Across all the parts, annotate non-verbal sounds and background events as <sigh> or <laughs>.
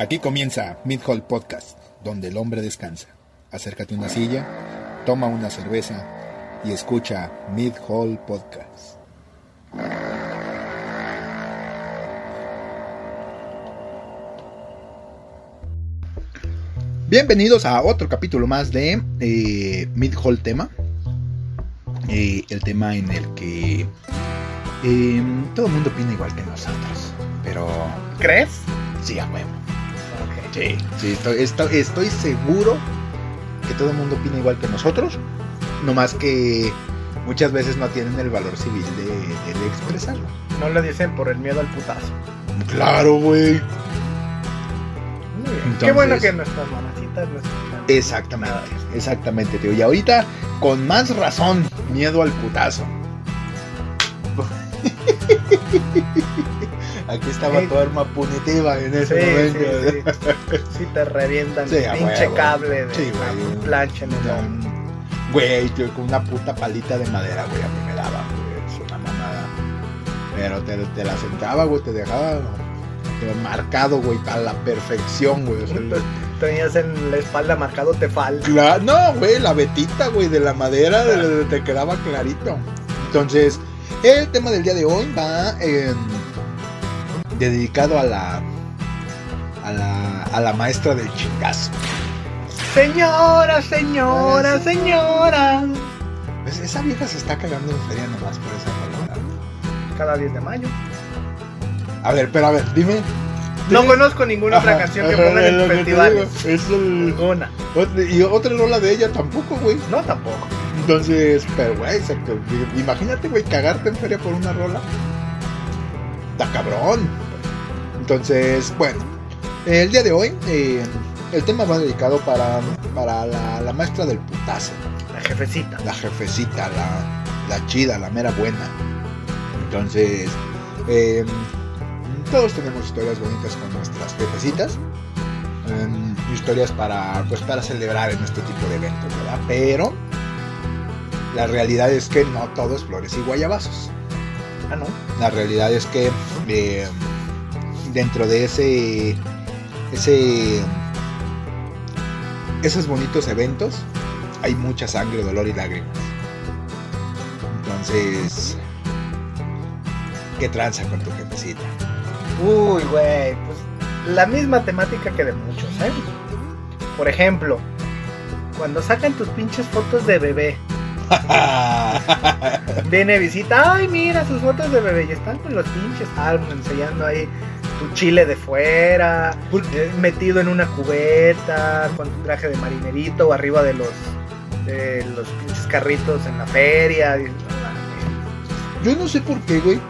Aquí comienza Mid Hall Podcast, donde el hombre descansa. Acércate a una silla, toma una cerveza y escucha Mid Hall Podcast. Bienvenidos a otro capítulo más de eh, Mid Hall Tema. Eh, el tema en el que eh, todo el mundo opina igual que nosotros. Pero ¿Crees? sí, a huevo. Sí, sí, estoy, estoy, estoy seguro que todo el mundo opina igual que nosotros, no más que muchas veces no tienen el valor civil de, de- de expresarlo. No lo dicen por el miedo al putazo. Claro, güey. Bien. Qué Entonces- bueno que nuestras mamacitas lo escuchan. Exactamente, exactamente, tío. Y ahorita, con más razón, miedo al putazo. <laughs> Aquí estaba Sí. tu arma punitiva en ese sí, momento. sí. Sí te revientan Sí, el pinche cable de Sí, güey. plancha en el hombro. Güey, con una puta palita de madera, güey, a mí me daba, güey, es una mamada. Pero te, te la sentaba, güey, te dejaba marcado, güey, a la perfección, güey. o sea, <laughs> Tenías en la espalda marcado tefal. Cla- no, güey, la vetita, güey, de la madera de- de- te quedaba clarito. Entonces, el tema del día de hoy va eh, dedicado a la, a la a la maestra del chingazo. Señora, señora, señora. Pues esa vieja se está cagando en feria nomás por esa palabra. Cada 10 de mayo. A ver, pero a ver, dime. No conozco ninguna otra Ajá, canción que pongan en festivales. Es el, ot- y otra rola de ella tampoco, güey. No, tampoco. Entonces, pero güey. Imagínate, güey, cagarte en feria por una rola. Está cabrón. Entonces, bueno, el día de hoy, eh, el tema va dedicado para, para la, la maestra del putazo, La jefecita. la jefecita, la, la chida, la mera buena. Entonces, eh, todos tenemos historias bonitas con nuestras jefecitas. eh, historias para, pues, para celebrar en este tipo de eventos, ¿verdad? Pero la realidad es que no todo es flores y guayabazos. Ah, no. La realidad es que eh, dentro de ese, ese, esos bonitos eventos hay mucha sangre, dolor y lágrimas. Entonces, ¿qué tranza con tu jefecita? Uy, güey, pues la misma temática que de muchos, ¿eh? Por ejemplo, cuando sacan tus pinches fotos de bebé, <laughs> viene visita, ay, mira sus fotos de bebé, y están con los pinches álbumes enseñando ahí tu chile de fuera, eh, metido en una cubeta, con tu traje de marinerito o arriba de los, de los pinches carritos en la feria. Yo no sé por qué, güey.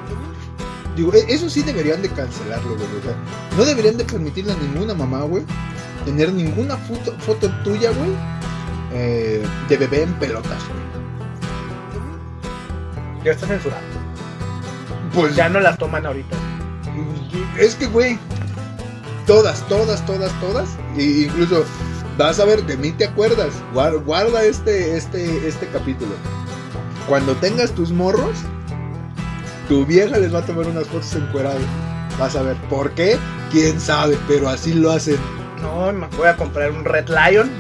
Digo, e- eso sí deberían de cancelarlo, güey. O sea, no deberían de permitirle a ninguna mamá, güey, tener ninguna foto, foto tuya, güey, eh, de bebé en pelotas, güey. Ya está censurado. Pues Ya no las toman ahorita. Es que, güey, todas, todas, todas, todas, e incluso vas a ver, de mí te acuerdas. Guarda, este, este, este capítulo. Cuando tengas tus morros, tu vieja les va a tomar unas fotos encueradas. Vas a ver, ¿por qué? Quién sabe, pero así lo hacen. No, me voy a comprar un Red Lion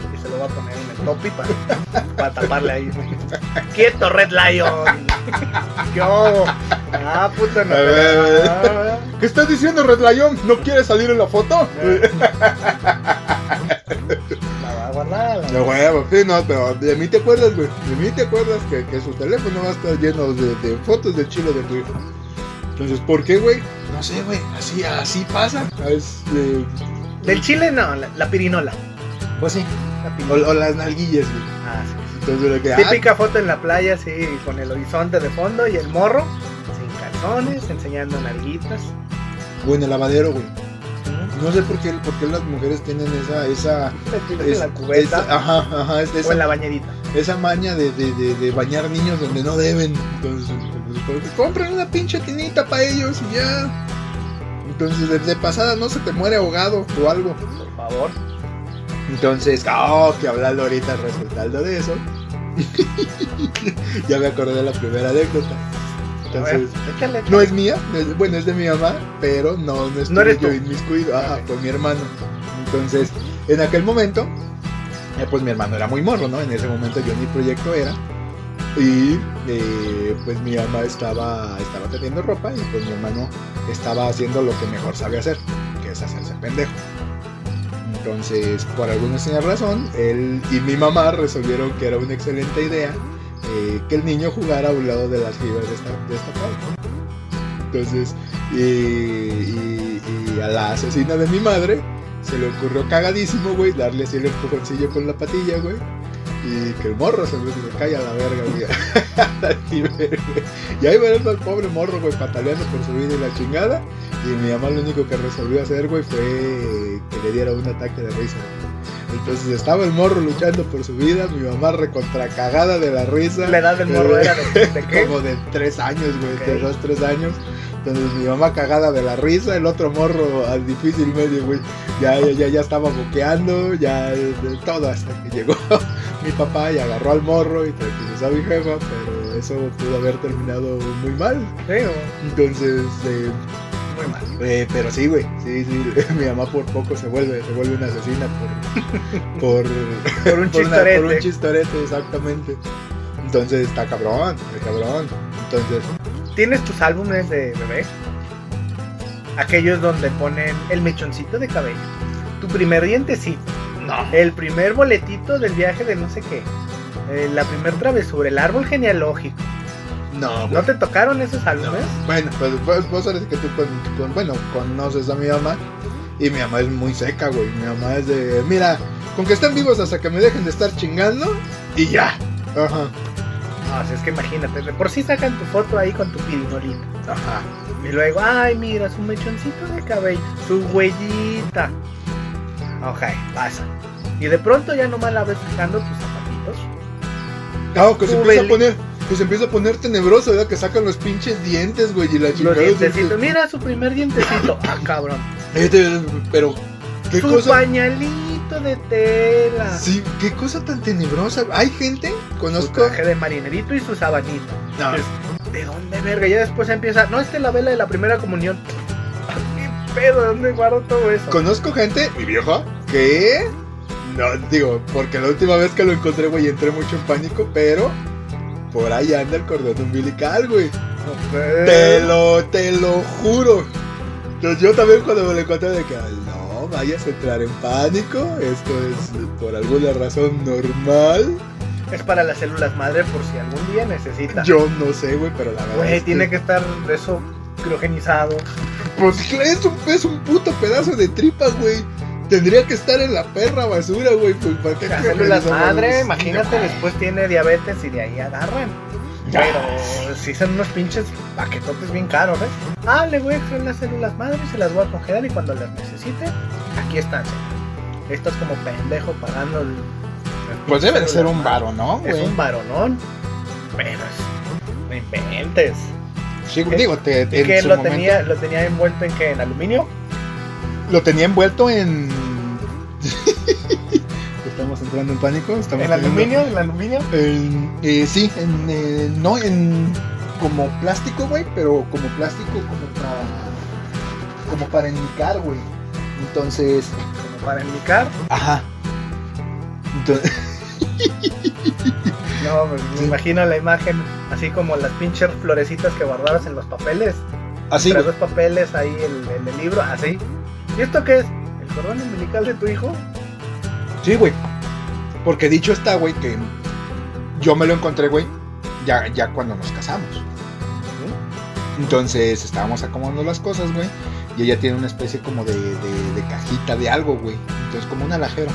voy a poner en el topi para, para taparle ahí. ¡Quieto, Red Lion! Yo. Ah, puta, no. ¿Qué estás diciendo, Red Lion? ¿No quieres salir en la foto? La va a guardar. la No, va a- huevo, sí, no, pero de mí te acuerdas, güey. De mí te acuerdas que, que su teléfono va a estar lleno de, de fotos del chile de tu hijo. Entonces, ¿por qué, güey? No sé, güey. Así, así pasa. Es, eh, Del chile, no, la, la pirinola. pues sí. O, las nalguillas, güey. Ah, sí. Entonces, que. ah, Típica foto en la playa, sí, con el horizonte de fondo y el morro, sin calzones, enseñando nalguitas. o en el lavadero, güey. Mm. No sé por qué, por qué las mujeres tienen esa. esa es- la cubeta esa- ajá, ajá. es- o en la bañerita. esa maña de, de, de, de bañar niños donde no deben. Entonces, pues, compren una pinche tinita para ellos y ya. Entonces, de, de pasada no se te muere ahogado o algo. Por favor. Entonces, oh, que hablando ahorita resultando de eso. <laughs> ya me acordé de la primera anécdota. Entonces, no es mía, es- bueno, es de mi mamá, pero no, no estuve eres yo inmiscuido, ajá, Ok. fue mi hermano. Entonces, en aquel momento, eh, pues mi hermano era muy morro, ¿no? En ese momento yo ni proyecto era. Y eh, pues mi mamá estaba, estaba teniendo ropa y pues mi hermano estaba haciendo lo que mejor sabe hacer, que es hacerse pendejo. Entonces, por alguna extraña razón, él y mi mamá resolvieron que era una excelente idea eh, que el niño jugara a un lado de las fibras de esta, de esta pauta. Entonces, y- y a la asesina de mi madre se le ocurrió cagadísimo, güey, darle así el empujoncillo con la patilla, güey. Y que el morro se me cae a la verga, güey. <laughs> y, ahí ver al pobre morro, güey, pataleando por su vida y la chingada. Y mi mamá lo único que resolvió hacer, güey, fue que le diera un ataque de risa. Entonces estaba el morro luchando por su vida, mi mamá recontra cagada de la risa. La edad del morro era de, de qué? Como de tres años, güey, de dos, tres años. Entonces mi mamá cagada de la risa, el otro morro al difícil medio, güey. Ya, ya, ya, ya estaba boqueando, ya de todo hasta que llegó <laughs> mi papá y agarró al morro y tranquilizó a mi jefa, pero eso pudo haber terminado muy mal. Entonces, eh, muy mal. eh, pero sí, güey, sí, sí, <laughs> mi mamá por poco se vuelve, se vuelve una asesina por, por, <laughs> Por un <laughs> una- chistorete. por un chistorete, exactamente. Entonces está cabrón, está cabrón. Entonces, ¿Tienes tus álbumes de bebé? Aquellos donde ponen el mechoncito de cabello, tu primer dientecito, no. el primer boletito del viaje de no sé qué, eh, la primer travesura, el árbol genealógico. No, güey. ¿No te tocaron esos No. álbumes? Bueno, pues vos, vos sabes que tú con, con- bueno, conoces a mi mamá y mi mamá es muy seca, güey. Mi mamá es de, mira, con que estén vivos hasta que me dejen de estar chingando y ya. Ajá, No, es que imagínate, de por sí sacan tu foto ahí con tu pirinolito. ajá. Y luego, ay, mira, su mechoncito de cabello, su huellita. Ok, pasa. Y de pronto ya nomás la ves sacando tus zapatitos. No, que se empieza a poner, que se empieza a poner tenebroso, ¿verdad? Que sacan los pinches dientes, güey, y la Los chingada. dientecitos. Mira su primer dientecito. Ah, cabrón. Este, pero, ¿qué su cosa? pañalito de tela. Sí, qué cosa tan tenebrosa. Hay gente, Su conozco. traje de marinerito y su sabanita. No, ¿De dónde, verga? Ya después empieza. No, esta es la vela de la primera comunión. Ah, ¿Qué pedo? ¿Dónde guardo todo eso? Conozco gente, mi vieja, que. No, digo, porque la última vez que lo encontré, güey, entré mucho en pánico, pero. Por ahí anda el cordón umbilical, güey. Ok. Te lo, te lo juro. Entonces yo también cuando me lo encontré de que, "Ay, no, vayas a entrar en pánico. Esto es por alguna razón normal. Es para las células madre por si algún día necesita. Yo no sé, güey, pero la verdad. Güey, es tiene que estar eso criogenizado. Pues es un, es un puto pedazo de tripa, güey. Tendría que estar en la perra basura, güey. Pues, ¿para qué Las células madre, imagínate, después tiene diabetes y de ahí agarran. Ya. Pero si son unos pinches paquetotes bien caros, ¿ves? Ah, le voy a extraer las células madre, se las voy a congelar y cuando las necesite, aquí están. señor. Estás como pendejo pagando el. Pues debe de ser un varo varo, ¿no, Es güey? un varonón. Pero es. No inventes. Sí, digo, te, ¿Y en que su lo momento- tenía, lo tenía envuelto en qué? ¿En aluminio? Lo tenía envuelto en. <laughs> Estamos entrando en pánico. Estamos ¿En aluminio? ¿En aluminio? En- eh, sí, en, eh, no en como plástico, güey, pero como plástico como para como para enmicar, güey. Entonces, Como para enmicar. ajá. Entonces, <laughs> No, pues, me imagino la imagen, así como las pinches florecitas que guardabas en los papeles. así, dos papeles ahí el, el, el libro, así. ¿Y esto qué es? ¿El cordón umbilical de tu hijo? Sí, güey. Porque dicho está, güey, que yo me lo encontré, güey, ya, ya cuando nos casamos. Entonces estábamos acomodando las cosas, güey. Y ella tiene una especie como de, de- de cajita de algo, güey. Entonces, como un alajero.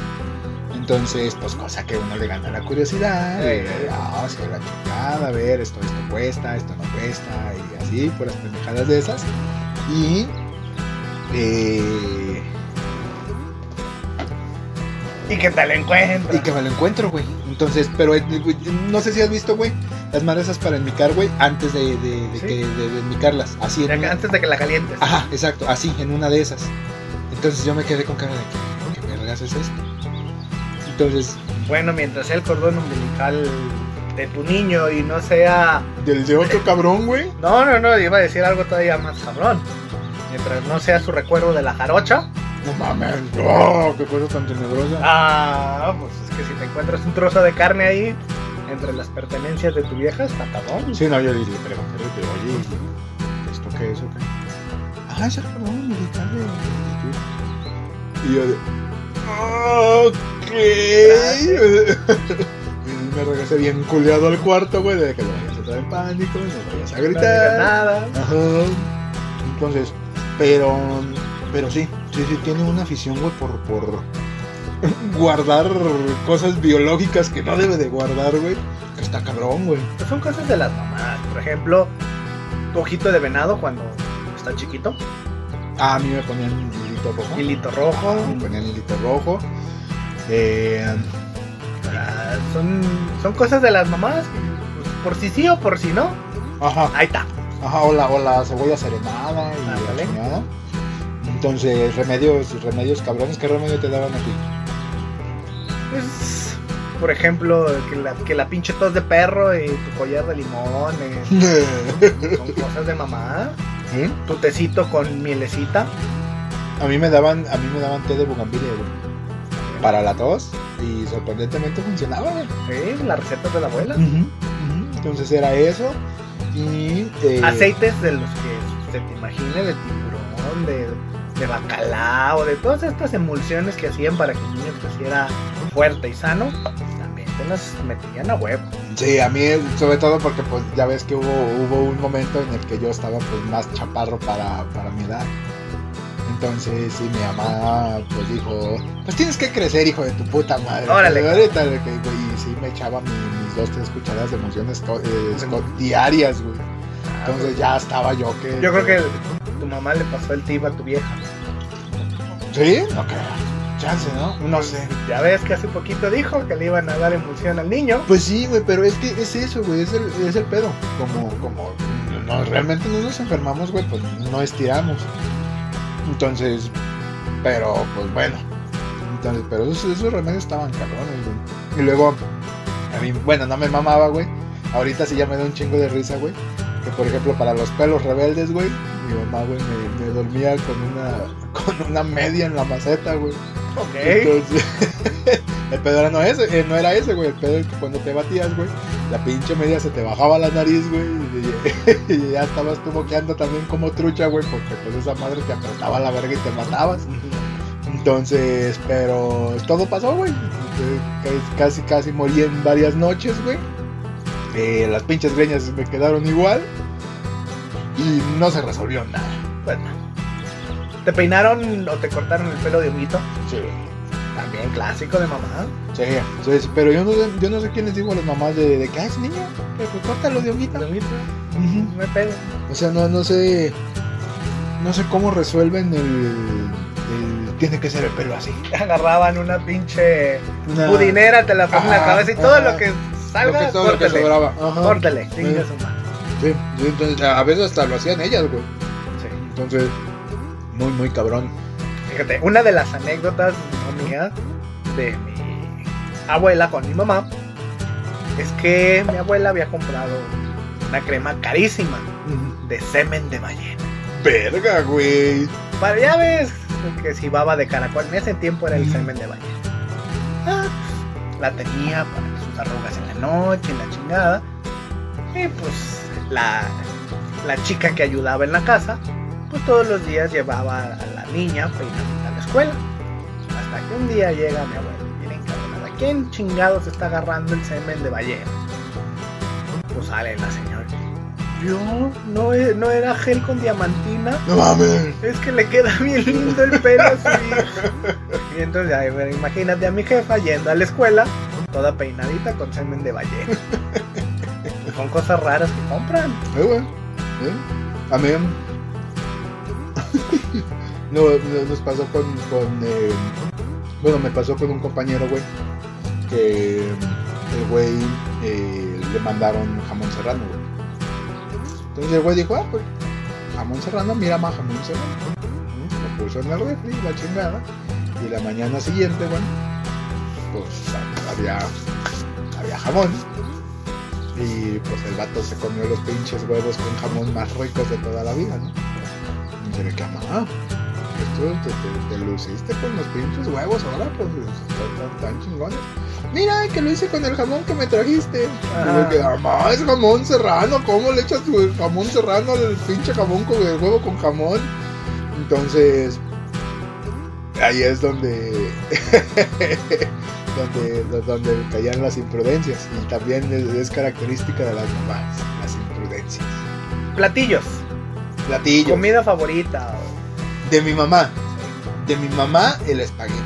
Entonces, pues cosa que uno le gana la curiosidad. De, ah, sí, la chingada, a ver, esto, esto cuesta, esto no cuesta. Y así, puras pendejadas de esas. Y. eh, ¿Y qué tal encuentras? y que me lo encuentro, güey. Entonces, pero eh, güey, no sé si has visto, güey, las madres esas para enmicar, güey, antes de, de, de Sí. que, de, de enmicarlas. Así en que una- Antes de que la calientes. Ajá, exacto, así, en una de esas. Entonces yo me quedé con cara de que, ¿qué vergas es esto? Entonces, Bueno, mientras sea el cordón umbilical de tu niño y no sea... Del de otro cabrón, güey. No, no, no, iba a decir algo todavía más cabrón. Mientras no sea su recuerdo de la jarocha. No mames. Oh, qué cosa tan tenebrosa. Ah, pues es que si te encuentras un trozo de carne ahí entre las pertenencias de tu vieja, está cabrón. Sí, no, yo le pregunté, pero oye, ¿esto qué es o qué? Ah, es el cabrón militar de... Y yo de... Ok. Me regresé bien culeado al cuarto, güey, de que lo vayas a entrar en pánico, no vayas a No gritar. nada. Ajá. Entonces, pero, pero sí, sí, sí, tiene una afición, güey, por, por <laughs> guardar cosas biológicas que no debe de guardar, güey. Que está cabrón, güey. Pues son cosas de las mamás. Por ejemplo, tu ojito de venado cuando está chiquito. Ah, a mí me ponían hilito rojo. Hilito rojo. Me ponían hilito rojo. Eh, Ah, son, son cosas de las mamás. pues, por si sí o por si no. ajá, Ahí está. ajá, o la, o la cebolla serenada y la. Entonces, remedios, remedios cabrones, ¿qué remedio te daban a ti? Pues, por ejemplo, que la, que la pinche tos de perro y tu collar de limón. eh, <laughs> son cosas de mamá. Tu tecito con mielecita. A mí me daban, a mí me daban té de bugambilia, güey. Para la tos y sorprendentemente funcionaba. Sí, las recetas de la abuela. Entonces era eso y eh, Aceites de los que se te imagine, de tiburón, de, de bacalao, de todas estas emulsiones que hacían para que el niño creciera fuerte y sano. También te las metían a huevo. Sí, a mí sobre todo porque pues ya ves que hubo, hubo un momento en el que yo estaba pues más chaparro para, para mi edad. Entonces sí, mi mamá pues dijo, pues tienes que crecer hijo de tu puta madre. Órale. Ahorita, güey, y sí me echaba mi- mis dos, tres cucharadas de emociones eh, diarias, güey. Entonces ya estaba yo que... Yo creo que el- tu mamá le pasó el tip a tu vieja. ¿Sí? No creo. Chance, ¿no? No sé. Ya ves que hace poquito dijo que le iban a dar emulsión al niño. Pues sí, güey, pero es que es eso, güey, es el, es el pedo. Como, como no, realmente no nos enfermamos, güey, pues no estiramos. Entonces, pero, pues bueno. Entonces, pero esos, remedios estaban cabrones. Y luego, a mí, bueno, no me mamaba, güey. Ahorita sí ya me da un chingo de risa, güey. Que por ejemplo, para los pelos rebeldes, güey, mi mamá, güey, me, me dormía con una, <laughs> con una media en la maceta, güey. Ok. Entonces, <laughs> el pedo era no ese, eh, no era ese, güey. El pedo es que cuando te batías, güey, la pinche media se te bajaba la nariz, güey. Y, <laughs> y ya estabas tú boqueando también como trucha, güey, porque pues esa madre te apretaba la verga y te matabas. Entonces, pero todo pasó, güey. Eh, Casi, casi morí en varias noches, güey. Eh, las pinches greñas me quedaron igual. Y no se resolvió nada. Pues no. ¿Te peinaron o te cortaron el pelo de honguito? Sí. También clásico de mamá. Sí, pero yo no, sé- yo no sé quién les digo a las mamás de, de que, ay, niño, pues córtalo de honguita. De honguito. No hay pedo. O sea, no, no sé, no sé cómo resuelven el, el- tiene que ser el pelo así. <laughs> Agarraban una pinche Una- pudinera, te la ponen en la cabeza y todo lo que salga, lo que córtale. Córtale, Sí. chinga su madre. Sí, sí, entonces, a veces hasta lo hacían ellas, güey. Sí. Entonces, muy, muy cabrón. Fíjate, una de las anécdotas no mía de mi abuela con mi mamá es que mi abuela había comprado una crema carísima de semen de ballena. Verga, güey. Para ya ves que si baba de caracol, en ese tiempo era el semen de ballena. Ah, la tenía para sus arrugas en la noche, en la chingada. Y pues la, la chica que ayudaba en la casa, pues todos los días llevaba a la niña a la escuela. Hasta que un día llega mi abuela, bien encabronada. ¿Quién chingados está agarrando el semen de ballena? Pues sale la señora. Yo no, no era gel con diamantina. No mames. Es que le queda bien lindo el pelo así. Y entonces, imagínate a mi jefa yendo a la escuela, toda peinadita con semen de ballena. <laughs> Son cosas raras que compran. Eh, güey. Eh. A mí. <laughs> no, no- nos pasó con. con eh, bueno, me pasó con un compañero, güey. Que el güey eh, le mandaron jamón serrano, güey. Entonces el güey dijo, ah, pues jamón serrano, mira más jamón serrano. Lo puso en el refri, la chingada. Y la mañana siguiente, güey, pues había, había jamón. Y pues el vato se comió los pinches huevos con jamón más ricos de toda la vida, ¿no? Y le queda, mamá, esto te, te- te luciste con los pinches huevos ahora, pues están tan chingones. Mira, que lo hice con el jamón que me trajiste. Y le queda, mamá, es jamón serrano, ¿cómo le echas tu jamón serrano al pinche jamón con el huevo con jamón? Entonces, ahí es donde, <laughs> donde, donde caían las imprudencias. Y también es, es característica de las mamás, las imprudencias. Platillos. Platillo. Comida favorita. De mi mamá. De mi mamá, el espagueti.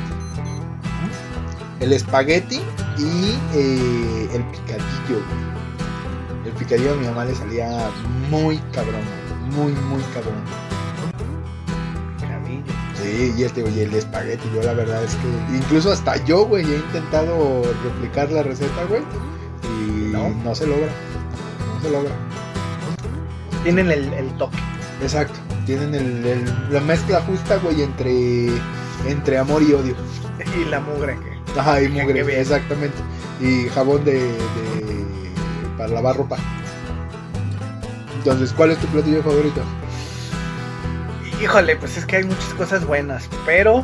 El espagueti y eh, el picadillo. El picadillo a mi mamá le salía muy cabrón. Muy, muy cabrón. Sí, y este, y el espagueti, yo la verdad es que incluso hasta yo, güey, he intentado replicar la receta, güey, y No. no, se logra. No se logra. Tienen el, el toque. Exacto. Tienen el, el- la mezcla justa, güey, entre, entre amor y odio. Y la mugre que. Ajá, y mugre, exactamente. Y jabón de, de- para lavar ropa. Entonces, ¿cuál es tu platillo favorito? Híjole, pues es que hay muchas cosas buenas, pero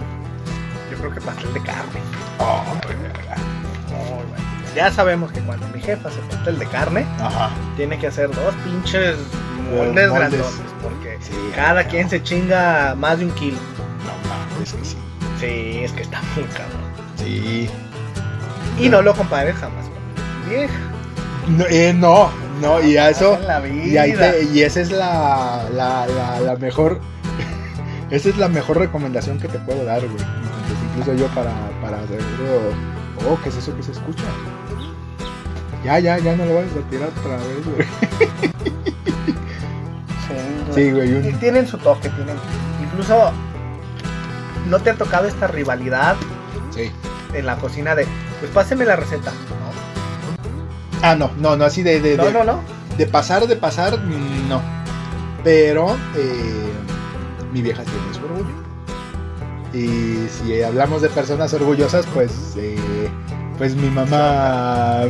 yo creo que pastel de carne. Oh, bueno. Ya sabemos que cuando mi jefa hace pastel de carne, Ajá. tiene que hacer dos pinches moldes, moldes. grandotes, porque Sí, cada no. quien se chinga más de un kilo. No mames, que sí. Sí, es que está muy cabrón. Sí. Y no lo compares jamás con mi vieja. No, eh, no, no, y a eso. Y, ahí te- y esa es la, la, la, la mejor. Esa es la mejor recomendación que te puedo dar, güey. Entonces, incluso yo para, para hacerlo. Oh, ¿qué es eso que se escucha? Ya, ya, ya no lo vas a tirar otra vez, güey. Sí, Sí, güey, un- Y tienen su toque, tienen. Incluso no te ha tocado esta rivalidad Sí. en la cocina de, pues páseme la receta. No, Ah, no, no, no, así de, de, no, de, no. no. de pasar, de pasar, mm, no. Pero eh, mi vieja tiene su orgullo. Y si hablamos de personas orgullosas, pues, eh, pues mi mamá,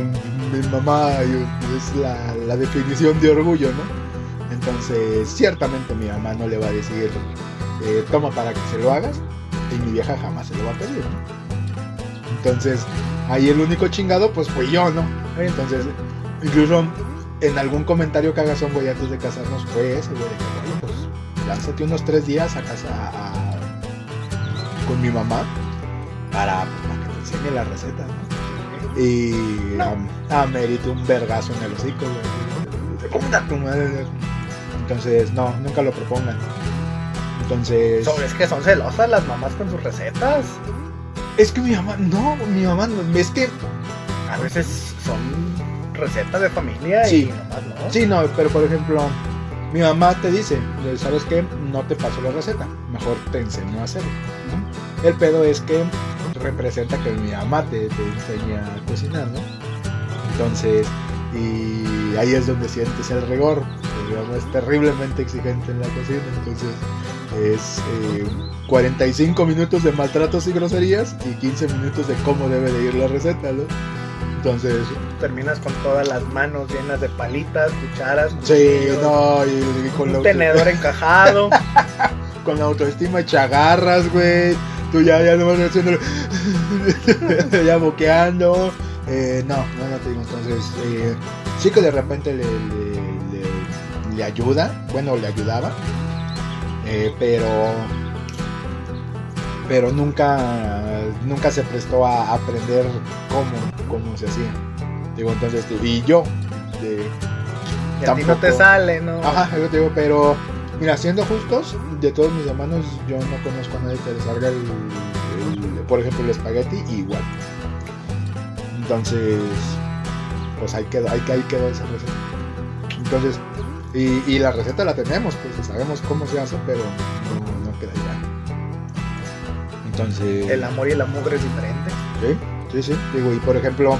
mi mamá es la, definición de orgullo, ¿no? Entonces, ciertamente mi mamá no le va a decir, eh, toma para que se lo hagas, y mi vieja jamás se lo va a pedir, ¿no? Entonces, ahí el único chingado, pues fui yo, ¿no? Entonces, incluso en algún comentario que hagas un güey antes de casarnos fue ese, güey, lánzate unos tres días a casa a- con mi mamá para, pues, para que te enseñe la receta, ¿no? Y a, a Mérito un vergazo en el hocico. Entonces, no, nunca lo propongan. Entonces, So, es que son celosas las mamás con sus recetas. es que mi mamá, no, mi mamá, no, es que A veces son recetas de familia Sí. y nomás no. Sí, no, pero por ejemplo, mi mamá te dice, ¿sabes qué? No te paso la receta, mejor te enseño a hacerlo. El pedo es que representa que mi mamá te, te enseña a cocinar, ¿no? Entonces, y ahí es donde sientes el rigor. Mi mamá es terriblemente exigente en la cocina, entonces es eh, 45 minutos de maltratos y groserías y 15 minutos de cómo debe de ir la receta, ¿no? Entonces, Terminas con todas las manos llenas de palitas, cucharas, Sí, no, y, con, un tenedor encajado. <laughs> con la autoestima hecha garras, güey. Tú ya, ya no vas haciendo. <laughs> ya boqueando. Eh, no, no, no te digo. Entonces, eh, sí que de repente le, le, le- le ayuda. Bueno, le ayudaba. Eh, pero. Pero nunca, nunca se prestó a aprender cómo, cómo se hacía. Digo, entonces, y yo, de, y a ti no te sale, ¿no? Ajá, que te digo, pero mira, siendo justos, de todos mis hermanos, yo no conozco a nadie que le salga el, el- por ejemplo, el espagueti igual. Entonces, pues ahí quedó, ahí, ahí quedó esa receta. Entonces, y, y la receta la tenemos, pues sabemos cómo se hace, pero no, no queda igual. Entonces, El amor y el mugre es diferente. Sí, sí, sí. Digo, y por ejemplo,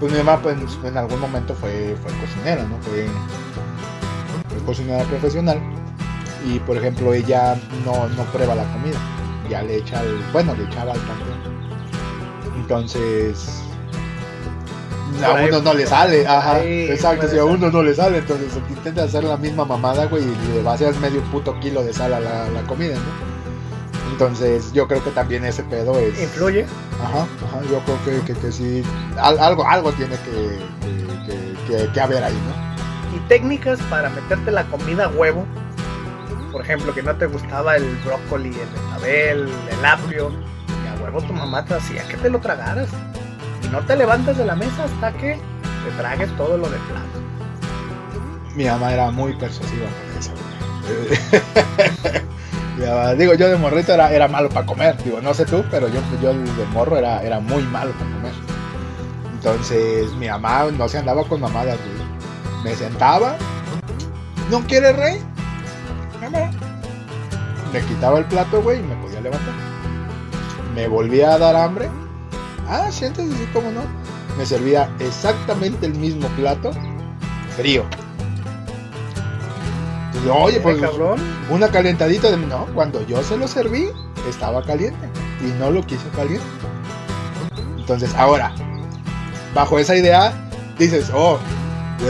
pues mi mamá pues, en algún momento fue, fue cocinera, ¿no? Fue, fue cocinera profesional. Y por ejemplo, ella no, no prueba la comida. Ya le echa al, bueno, le echaba al panteón. Entonces, a uno no le sale, ajá, exacto, si a uno no le sale, entonces intenta hacer la misma mamada, güey, y le vacías medio puto kilo de sal a la, la comida, ¿no? Entonces, yo creo que también ese pedo es... Influye. Ajá, ajá, yo creo que, que, que sí, al- algo, algo tiene que, que, haber ahí, ¿no? Y técnicas para meterte la comida a huevo. Por ejemplo, que no te gustaba el brócoli, el betabel, el apio. Y a huevo tu mamá te hacía que te lo tragaras. Y no te levantas de la mesa hasta que te tragues todo lo de plato. Mi mamá era muy persuasiva por eso, <laughs> digo, yo de morrito era, era malo para comer, digo, no sé tú, pero yo, yo de morro era, era muy malo para comer. Entonces, mi mamá no se andaba con mamadas. Me sentaba, ¿no quiere rey? Me quitaba el plato, güey, y me podía levantar. Me volvía a dar hambre. Ah, siéntese así como no. Me servía exactamente el mismo plato, frío. Oye, pues cabrón. una calentadita de no, cuando yo se lo serví, estaba caliente y no lo quiso caliente. Entonces, ahora, bajo esa idea, dices, oh,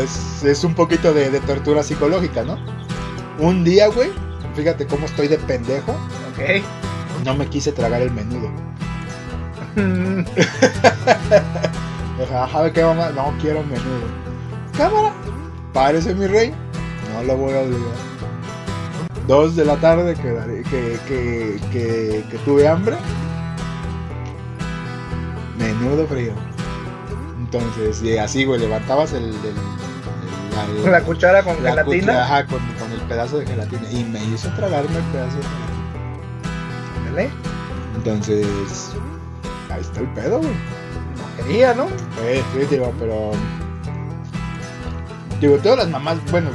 es, es un poquito de, de tortura psicológica, ¿no? Un día, güey, fíjate cómo estoy de pendejo, Ok. no me quise tragar el menudo. <laughs> Ajá, ¿qué mamá? No quiero menudo. Cámara, párese mi rey, no lo voy a obligar. Dos de la tarde que, que, que, que, que tuve hambre. Menudo frío. Entonces, y así, güey, levantabas el, el- el- la, La cuchara con la gelatina. cuchara, ajá, con, con el pedazo de gelatina. Y me hizo tragarme el pedazo de gelatina. Ándale. Entonces, ahí está el pedo, güey. No quería, ¿no? Eh, sí, digo, pero. Digo, todas las mamás, bueno,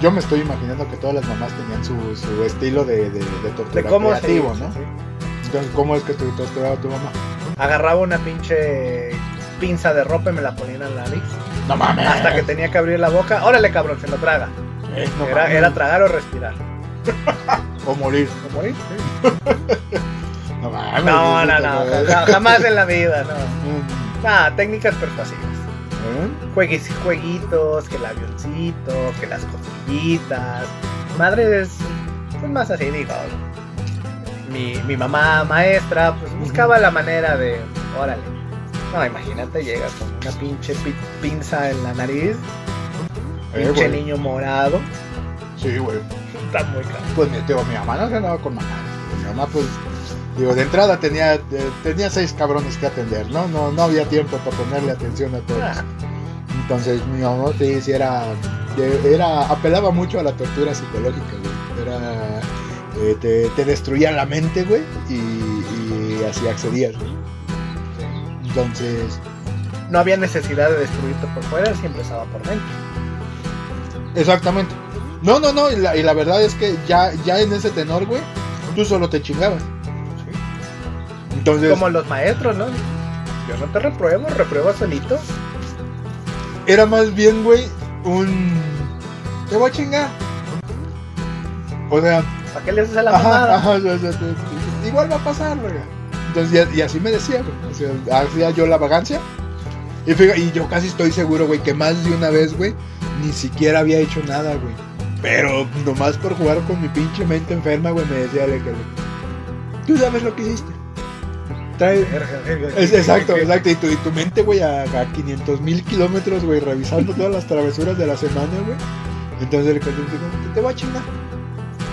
yo me estoy imaginando que todas las mamás tenían su, su estilo de, de, de tortura De cómo se creativo, ¿no? sí. Entonces, ¿cómo es que te torturaba tu mamá? Agarraba una pinche pinza de ropa y me la ponía en la nariz. No mames. Hasta que tenía que abrir la boca. Órale, cabrón, se lo traga. Eh, no era, tragar o respirar. <laughs> O morir. ¿O morir? <laughs> No mames. No, no, no. ja- Jamás en la vida, no. <laughs> Mm, Nada, técnicas persuasivas. ¿Eh? Jueguitos, que el avioncito, que las costillitas. Madre es pues más así, digo. Mi, mi mamá maestra, pues buscaba la manera de. Órale. No, imagínate, llegas con una pinche pi- pinza en la nariz, Eh, pinche niño morado. Sí, güey. Está muy caro. Pues mi, digo, mi mamá no se andaba con mamá. Mi mamá, pues, digo, de entrada tenía, eh, tenía seis cabrones que atender, ¿no? No, no había tiempo para ponerle atención a todos. Ah, Entonces mi mamá sí, sí era, apelaba mucho a la tortura psicológica, güey. Era, eh, te, te destruía la mente, güey, y, y así accedías, güey. Entonces, no había necesidad de destruirte por fuera, siempre estaba por dentro. exactamente. No, no, no, y la, y la verdad es que ya, ya en ese tenor, güey, tú solo te chingabas. Entonces, Como los maestros, ¿no? Yo no te repruebo, reprueba solito. era más bien, güey, un... Te voy a chingar. O sea, ¿Para qué le haces a la mamada? ajá, o sea, o sea, te- igual va a pasar, verga. Entonces, y, y así me decía, güey. O sea, hacía yo la vagancia. Y, fíjate, y yo casi estoy seguro, güey, que más de una vez, güey, ni siquiera había hecho nada, güey. Pero nomás por jugar con mi pinche mente enferma, güey, me decía, que tú sabes lo que hiciste. Trae... <laughs> Es, exacto, exacto. Y tu, y tu mente, güey, a, a 500 mil kilómetros, güey, revisando todas las travesuras de la semana, güey. Entonces el dijo, te voy a chingar.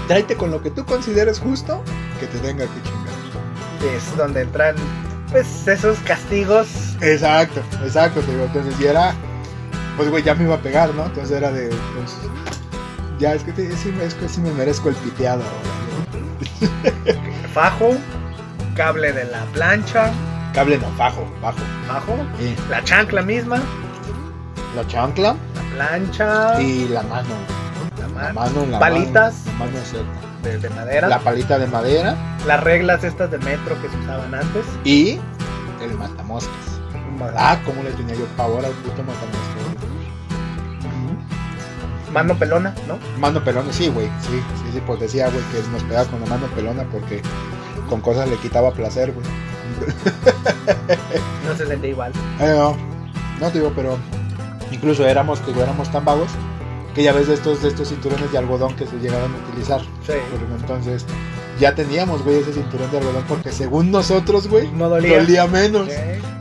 Tráete con lo que tú consideres justo que te tenga que chingar. Es donde entran, pues, esos castigos. Exacto, exacto, te digo. Entonces, y era, pues, güey, ya me iba a pegar, ¿no? Entonces era de, pues, ya es que, te, sí, es que sí me merezco el piteado ahora. Fajo, cable de la plancha, Cable no, bajo, bajo. fajo, Y la chancla misma, la chancla la plancha, y la mano. la La ma- mano, la Palitas. Mano, la mano cerca. de, de madera, La palita de madera las reglas estas de metro que se usaban antes. y el matamoscas. Ah, cómo le tenía yo pavor al puto matamoscas. Mano pelona, ¿no? Mano pelona, sí, güey. Sí, sí, sí, pues decía, güey, que nos pegaba con la mano pelona porque con cosas le quitaba placer, güey. No se sentía igual. Eh, no. No te digo, pero incluso éramos, digo, éramos tan vagos que ya ves de estos, de estos cinturones de algodón que se llegaron a utilizar. Sí. Entonces ya teníamos, güey, ese cinturón de algodón porque según nosotros, güey, No dolía. dolía menos.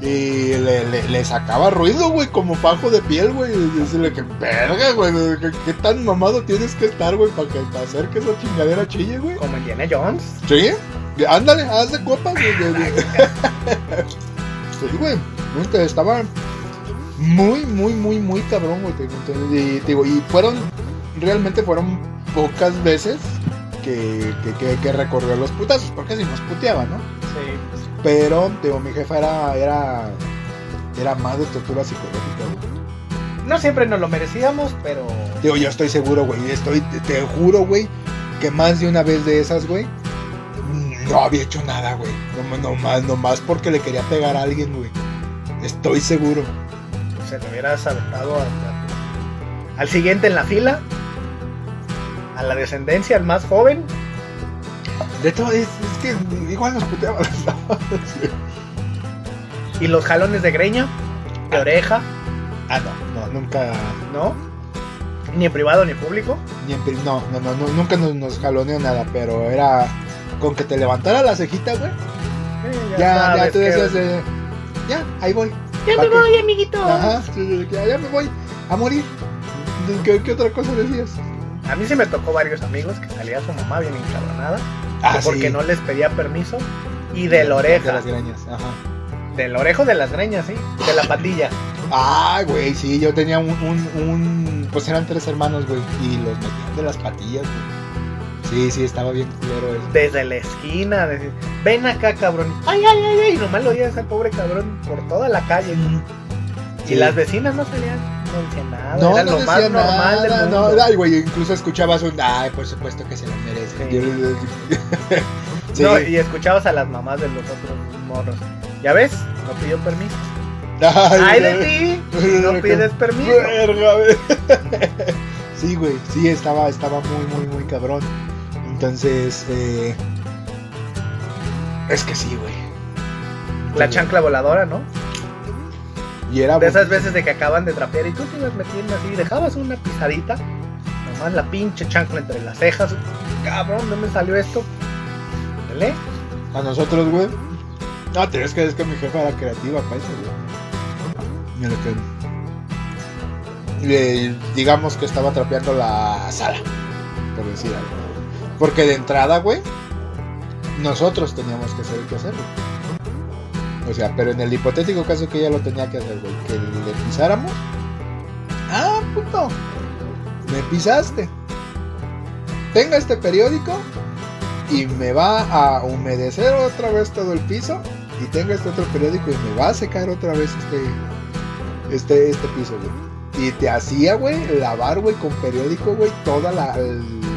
Y le, le- le sacaba ruido, güey, como fajo de piel, güey. Y Decirle que verga, güey. ¿Qué, qué tan mamado tienes que estar, güey, para que para hacer que esa chingadera chille, güey? Como Indiana Jones. Sí, ándale, haz de copas, güey. Sí, <laughs> güey. Nunca estaba muy, muy, muy, muy cabrón, güey. Y, digo, y fueron, realmente fueron pocas veces que, que, que, que recorrió los putazos, porque si nos puteaba, ¿no? Sí. Pero, digo, mi jefa era, era, era más de tortura psicológica, güey. No siempre nos lo merecíamos, pero. Digo, yo estoy seguro, güey. Estoy, te, te juro, güey, que más de una vez de esas, güey, no había hecho nada, güey. No, no más, no más porque le quería pegar a alguien, güey. Estoy seguro. Se lo hubieras aventado a- a- al siguiente en la fila. A la descendencia, al más joven. De todo, es, es que igual nos puteaban. <laughs> Y los jalones de greña, de oreja, Ah, no, no, nunca. ¿no? Ni en privado ni en público. Ni en pri- no, no, no, no, nunca nos, nos jaloneó nada, pero era con que te levantara la cejita, güey. Ya, ya, que- decías, eh, ya, ahí voy. Ya ¿pa' me voy, amiguito. Ajá, sí, sí, ya, ya me voy a morir. ¿Qué, qué otra cosa decías? A mí se me tocó varios amigos que salía su mamá bien encabronada. Ah, porque sí. no les pedía permiso. Y de la oreja. De las greñas, ajá. Del orejo de las greñas, sí. De la patilla. Ah, güey, sí, yo tenía un, un, un- Pues eran tres hermanos, güey, y los metían de las patillas, güey. Sí, sí, estaba bien culero eso. Desde la esquina. Ven acá, cabrón. Ay, ay, ay, ay. Y nomás lo oías al pobre cabrón por toda la calle. Sí. Y las vecinas no salían, no decían nada. No, era no lo más decía normal nada, del no, mundo. ay, güey, incluso escuchabas un, ay, por supuesto que se lo merece. Sí. <laughs> Sí. No, y escuchabas a las mamás de los otros morros. ¿Ya ves? No pidió permiso. <laughs> ¡Ay de ti! No pides permiso. Verga. <laughs> Sí, güey, sí, estaba, estaba muy, muy, muy cabrón. Entonces, eh... es que sí, güey. La chancla voladora, ¿no? Y era De esas veces de que acaban de trapear y tú te ibas metiendo así, dejabas una pisadita, nomás la pinche chancla entre las cejas. Cabrón, ¿dónde salió esto? ¿Dale? A nosotros, güey. No, es que es que mi jefa era creativa para eso, güey. Mira que. le- digamos que estaba trapeando la sala, por decir algo. Porque de entrada, güey, nosotros teníamos que hacer que hacerlo. O sea, pero en el hipotético caso que ella lo tenía que hacer, güey, que le pisáramos. Ah, puto. Me pisaste. Tenga este periódico y me va a humedecer otra vez todo el piso y tenga este otro periódico y me va a secar otra vez este este este piso, güey. Y te hacía, güey, lavar, güey, con periódico, güey, toda la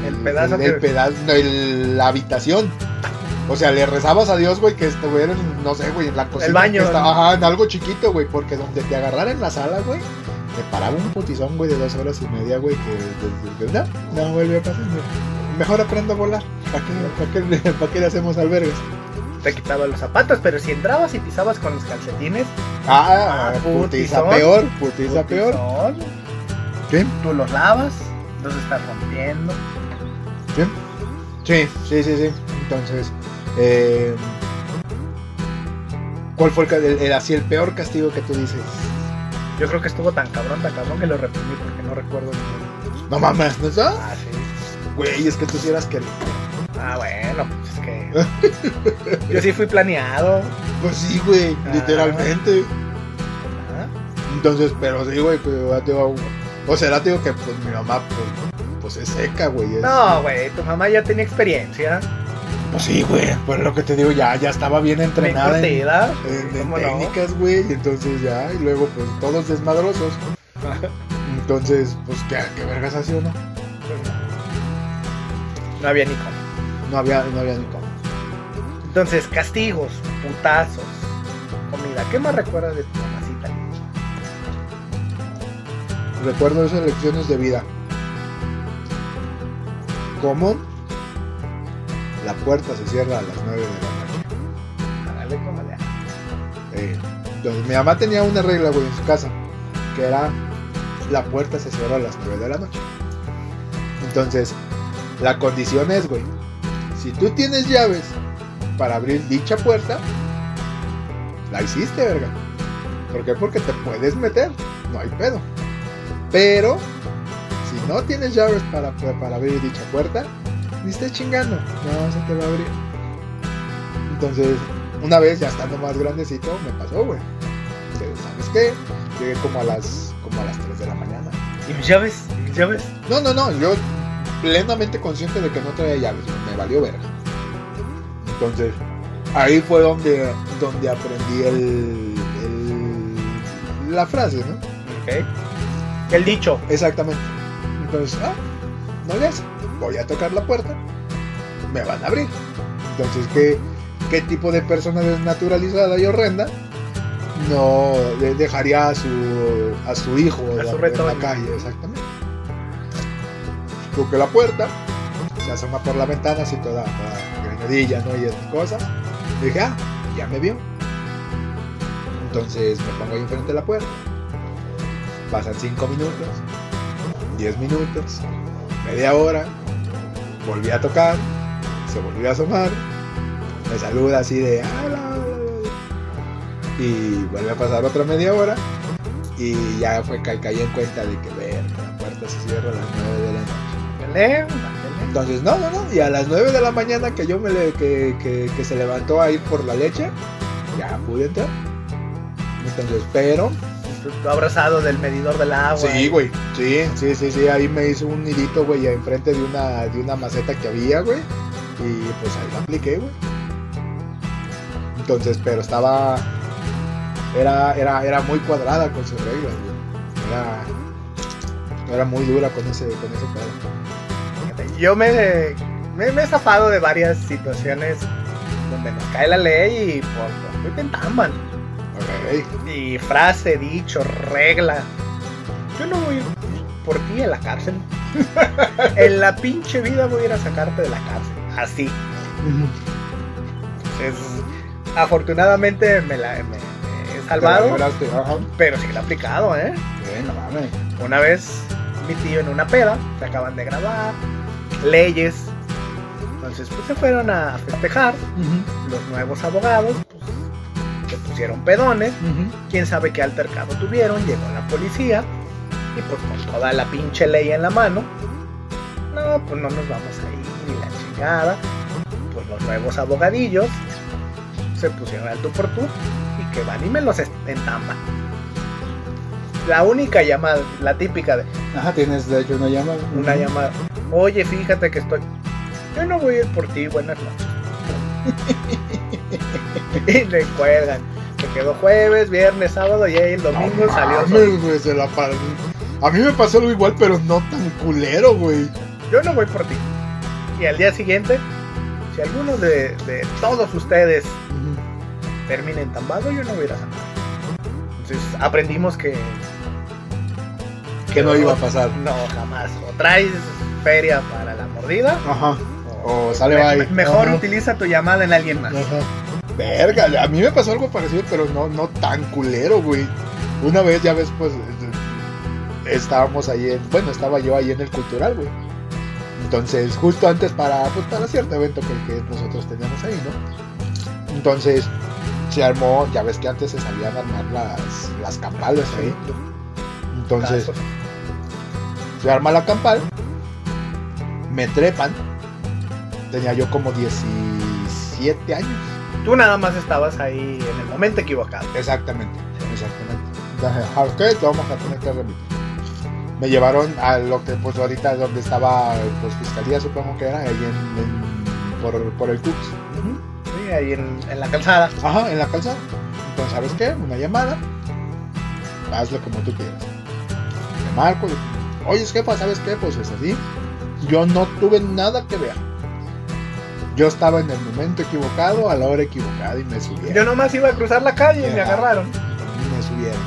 El pedazo el, que- el pedazo, no, el- la habitación. O sea, le rezabas a Dios, güey, que estuviera, en, no sé, güey, en la cocina. baño, que estaba- ¿no? ajá, en algo chiquito, güey, porque donde te agarrara en la sala, güey, te paraba un putizón, güey, de dos horas y media, güey, que, que- que- no, no vuelve a pasar. güey. Mejor aprendo a volar. ¿Para qué, para qué, <laughs> para qué le hacemos albergues? Te quitaba los zapatos, pero si entrabas y pisabas con los calcetines, Ah, Ah, putiza putizón. peor, putiza peor. putizón, ¿Qué? tú los lavas, los estás rompiendo. Sí, sí, sí, sí. Entonces, eh, ¿cuál fue el, ca- el- el- así el peor castigo que tú dices? Yo creo que estuvo tan cabrón, tan cabrón que lo reprimí porque no recuerdo ninguno. No mames, ¿no sabes? Ah, sí. Güey, es que tú sí eras que. Ah, bueno, pues es que. <laughs> Yo sí fui planeado. Pues sí, güey, Ah. literalmente. Ah, Entonces, pero sí, güey, pues, te digo, o será, te digo, que pues mi mamá, pues, pues es seca, güey. es- No, güey, tu mamá ya tenía experiencia. Pues sí, güey, pues lo que te digo, ya, ya estaba bien Bien entrenada en, curtida. en- en ¿Cómo no? técnicas, güey, y entonces ya, y luego, pues, todos desmadrosos. <laughs> Entonces, pues, ¿qué, qué vergas o no? No había ni cómo. No había, no había ni cómo. Entonces, castigos, putazos, comida. ¿Qué más recuerdas de tu mamacita? Recuerdo esas lecciones de vida. ¿Cómo? La puerta se cierra a las 9 de la haga. Eh, entonces, mi mamá tenía una regla, güey, en su casa. que era la puerta se cierra a las 9 de la noche. Entonces, la condición es, güey, si tú tienes llaves para abrir dicha puerta, la hiciste, verga. ¿Por qué? Porque te puedes meter, no hay pedo. Pero, no tienes llaves para, para abrir dicha puerta, ni estés chingando, no se te va a abrir. Entonces, una vez ya estando más grandecito, me pasó, güey. ¿Sabes qué? Llegué como a las como a las 3 de la mañana. ¿Y mis llaves? ¿Y mis llaves? No, no, no, yo plenamente consciente de que no traía llaves, me valió verga. Entonces, ahí fue donde, donde aprendí el, el- la frase, ¿no? Ok. El dicho. Exactamente. Entonces, ah, no le hace. Voy a tocar la puerta. Me van a abrir. Entonces, ¿qué, qué tipo de persona desnaturalizada y horrenda no de- dejaría a su, a su hijo A su en la calle? Exactamente. Toqué la puerta. Se asoma por la ventana así toda, toda greñudilla, ¿no? Y estas cosas. Y dije, ah, ya me vio. Entonces me pongo ahí enfrente de la puerta. Pasan 5 minutos, 10 minutos, media hora. Volví a tocar, se volvió a asomar. Me saluda así de. "Hola, hola, hola". Y vuelve a pasar otra media hora. Y ya fue que caí en cuenta de que ver, la puerta se cierra a las 9 de la noche. Entonces, no, no, no. Y a las 9 de la mañana que yo me le, que, que, que se levantó a ir por la leche, ya pude entrar. Entonces, pero abrazado del medidor del agua. Sí, güey. Sí, sí, sí, sí. Ahí me hizo un nidito, güey, enfrente de una, de una maceta que había, güey. Y pues ahí la apliqué, güey. Entonces, pero estaba. Era, era, era muy cuadrada con sus reglas, güey. Era. Era muy dura con ese, con ese pedo. Yo me, me, me he zafado de varias situaciones donde nos cae la ley y por por te entamban. Ok. Y frase, dicho, regla. Yo no voy por ti a la cárcel. <laughs> en la pinche vida voy a ir a sacarte de la cárcel. Así. Entonces, afortunadamente me la me- me he salvado. Pero sí la he aplicado, ¿eh? Sí, no mames. Una vez mi tío en una peda, se acaban de grabar, leyes. Entonces, pues se fueron a festejar. Los nuevos abogados, pusieron pedones. Quién sabe qué altercado tuvieron. Llegó la policía. Y pues con toda la pinche ley en la mano. No, pues no nos vamos a ir. Ni la chingada. Pues los nuevos abogadillos se pusieron al tú por tú. Y que van y me los entamban. La única llamada, la típica de Ajá, tienes de hecho una llamada. una llamada. Oye, fíjate que estoy. Yo no voy a ir por ti, buenas noches. <laughs> y le cuelgan. Se quedó jueves, viernes, sábado y ahí el domingo No salió. mames, solito. güey, se la par- A mí me pasó algo igual, pero no tan culero, güey. Yo no voy por ti. Y al día siguiente, si alguno de, de todos ustedes termina entambado, yo no voy a ir a sacar. Entonces aprendimos que. Que no iba a pasar. No, jamás. O traes feria para la mordida. Ajá. O sale me- me- mejor Ajá. utiliza tu llamada en alguien más. Ajá. Verga, a mí me pasó algo parecido, pero no, no tan culero, güey. Una vez, ya ves, pues, estábamos ahí en, bueno, estaba yo ahí en el cultural, güey. Entonces, justo antes para, pues, para cierto evento que, que nosotros teníamos ahí, ¿no? Entonces, se armó, ya ves que antes se sabían armar las, las campales ahí. Entonces, se arma la campal, me trepan. Tenía yo como 17 años. Tú nada más estabas ahí en el momento equivocado. Exactamente, exactamente. Dije, ¿sabes qué? Te vamos a tener que remitir. Me llevaron a lo que pues ahorita donde estaba pues fiscalía supongo que era, ahí en, en- por, por el Cux. Sí, ahí en, en la calzada. Ajá, en la calzada. Entonces, ¿sabes qué? Una llamada. Hazlo como tú quieras. Marco. Oye, jefa, ¿sabes qué? Pues es así. Yo no tuve nada que ver. Yo estaba en el momento equivocado, a la hora equivocada y me subieron. Yo nomás iba a cruzar la calle y me agarraron. me subieron.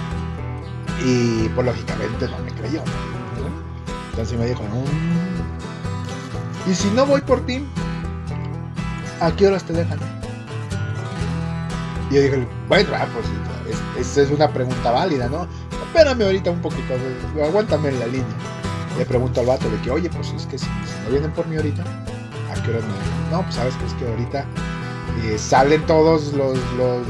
Y pues lógicamente no me creyó. Entonces me dijo, "Mm, y si no voy por ti, ¿a qué horas te dejan? Y yo dije, bueno, ah, pues es- esa es una pregunta válida, ¿no? espérame ahorita un poquito, aguántame en la línea. Le pregunto al vato de que, oye, pues es que si, si no vienen por mí ahorita, ¿a qué hora me No, pues sabes que es que ahorita eh, salen todos los, los,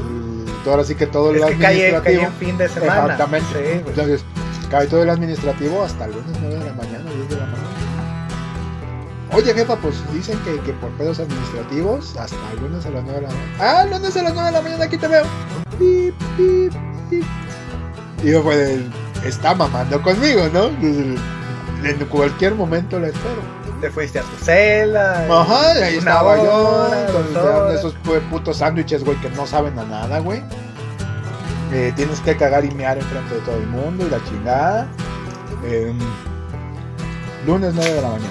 ahora sí que todo Es lo que cae, administrativo. cae en fin de semana. Exactamente. Sí, güey. Entonces, cae todo el administrativo hasta el lunes 9 de la mañana, 10 de la mañana. Oye, jefa, pues dicen que, que por pedos administrativos hasta el lunes a las 9 de la mañana. Ah, lunes a las 9 de la mañana, aquí te veo. Pip, pip, pip. Y yo, pues, está mamando conmigo, ¿no? En cualquier momento la espero. Te fuiste a tu celda. Ajá, y ahí estaba yo. Entonces, esos pu- putos sándwiches, güey, que no saben a nada, güey. Eh, tienes que cagar y mear enfrente de todo el mundo y la chingada. Eh, lunes 9 de la mañana.